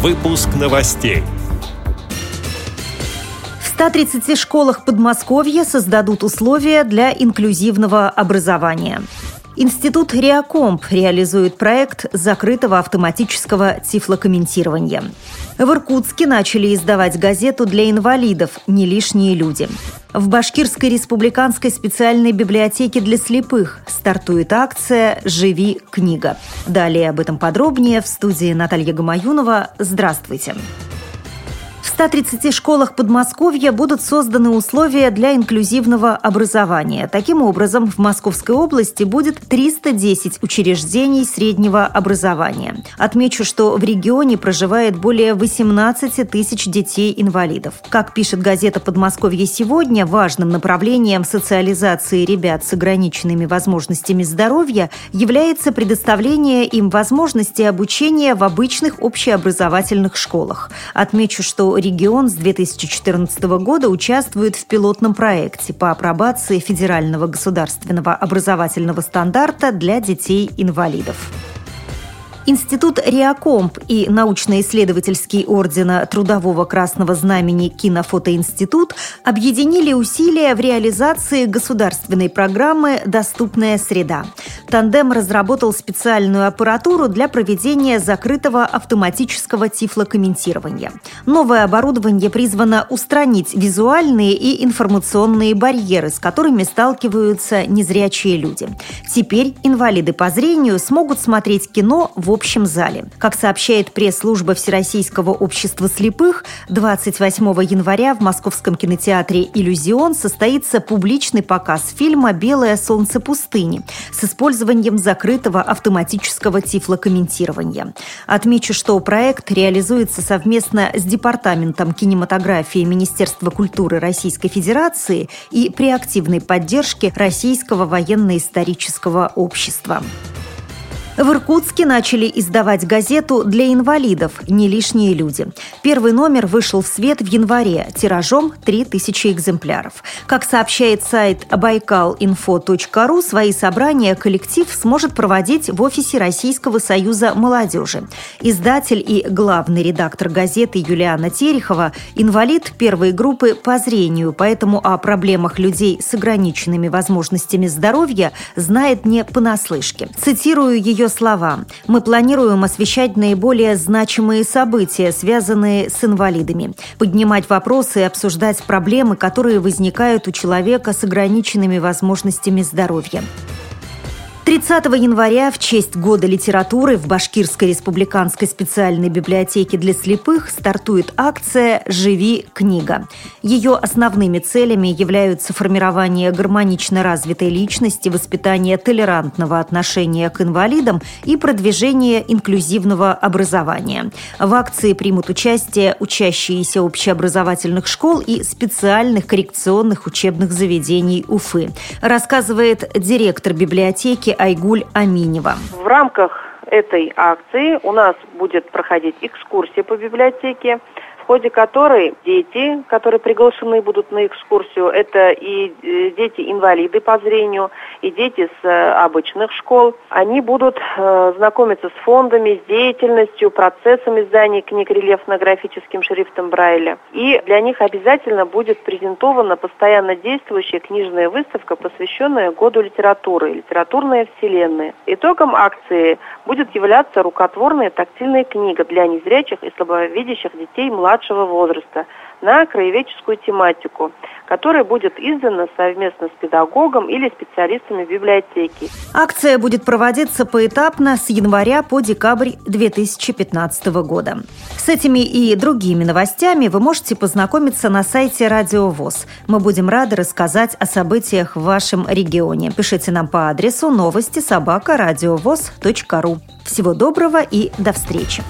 Выпуск новостей. В 130 школах Подмосковья создадут условия для инклюзивного образования. Институт Реакомп реализует проект закрытого автоматического тифлокомментирования. В Иркутске начали издавать газету для инвалидов «Не лишние люди». В Башкирской республиканской специальной библиотеке для слепых стартует акция «Живи книга». Далее об этом подробнее в студии Наталья Гамаюнова. Здравствуйте. Здравствуйте. 130 школах Подмосковья будут созданы условия для инклюзивного образования. Таким образом, в Московской области будет 310 учреждений среднего образования. Отмечу, что в регионе проживает более 18 тысяч детей-инвалидов. Как пишет газета «Подмосковье сегодня», важным направлением социализации ребят с ограниченными возможностями здоровья является предоставление им возможности обучения в обычных общеобразовательных школах. Отмечу, что регион с 2014 года участвует в пилотном проекте по апробации федерального государственного образовательного стандарта для детей-инвалидов. Институт Реакомп и научно-исследовательский ордена Трудового Красного Знамени Кинофотоинститут объединили усилия в реализации государственной программы «Доступная среда». Тандем разработал специальную аппаратуру для проведения закрытого автоматического тифлокомментирования. Новое оборудование призвано устранить визуальные и информационные барьеры, с которыми сталкиваются незрячие люди. Теперь инвалиды по зрению смогут смотреть кино в общем зале. Как сообщает пресс-служба Всероссийского общества слепых, 28 января в Московском кинотеатре «Иллюзион» состоится публичный показ фильма «Белое солнце пустыни» с использованием закрытого автоматического тифлокомментирования. Отмечу, что проект реализуется совместно с Департаментом кинематографии Министерства культуры Российской Федерации и при активной поддержке Российского военно-исторического общества. В Иркутске начали издавать газету для инвалидов «Не лишние люди». Первый номер вышел в свет в январе тиражом 3000 экземпляров. Как сообщает сайт байкалинфо.ру, свои собрания коллектив сможет проводить в офисе Российского союза молодежи. Издатель и главный редактор газеты Юлиана Терехова – инвалид первой группы по зрению, поэтому о проблемах людей с ограниченными возможностями здоровья знает не понаслышке. Цитирую ее слова. Мы планируем освещать наиболее значимые события, связанные с инвалидами, поднимать вопросы и обсуждать проблемы, которые возникают у человека с ограниченными возможностями здоровья. 30 января в честь Года литературы в Башкирской республиканской специальной библиотеке для слепых стартует акция «Живи книга». Ее основными целями являются формирование гармонично развитой личности, воспитание толерантного отношения к инвалидам и продвижение инклюзивного образования. В акции примут участие учащиеся общеобразовательных школ и специальных коррекционных учебных заведений Уфы, рассказывает директор библиотеки Айгуль Аминева. В рамках этой акции у нас будет проходить экскурсия по библиотеке ходе которой дети, которые приглашены будут на экскурсию, это и э, дети-инвалиды по зрению, и дети с э, обычных школ, они будут э, знакомиться с фондами, с деятельностью, процессом издания книг рельефно-графическим шрифтом Брайля. И для них обязательно будет презентована постоянно действующая книжная выставка, посвященная году литературы, литературная вселенная. Итогом акции будет являться рукотворная тактильная книга для незрячих и слабовидящих детей младших младшего возраста на краеведческую тематику, которая будет издана совместно с педагогом или специалистами библиотеки. Акция будет проводиться поэтапно с января по декабрь 2015 года. С этими и другими новостями вы можете познакомиться на сайте Радио ВОЗ. Мы будем рады рассказать о событиях в вашем регионе. Пишите нам по адресу новости собака ру. Всего доброго и до встречи!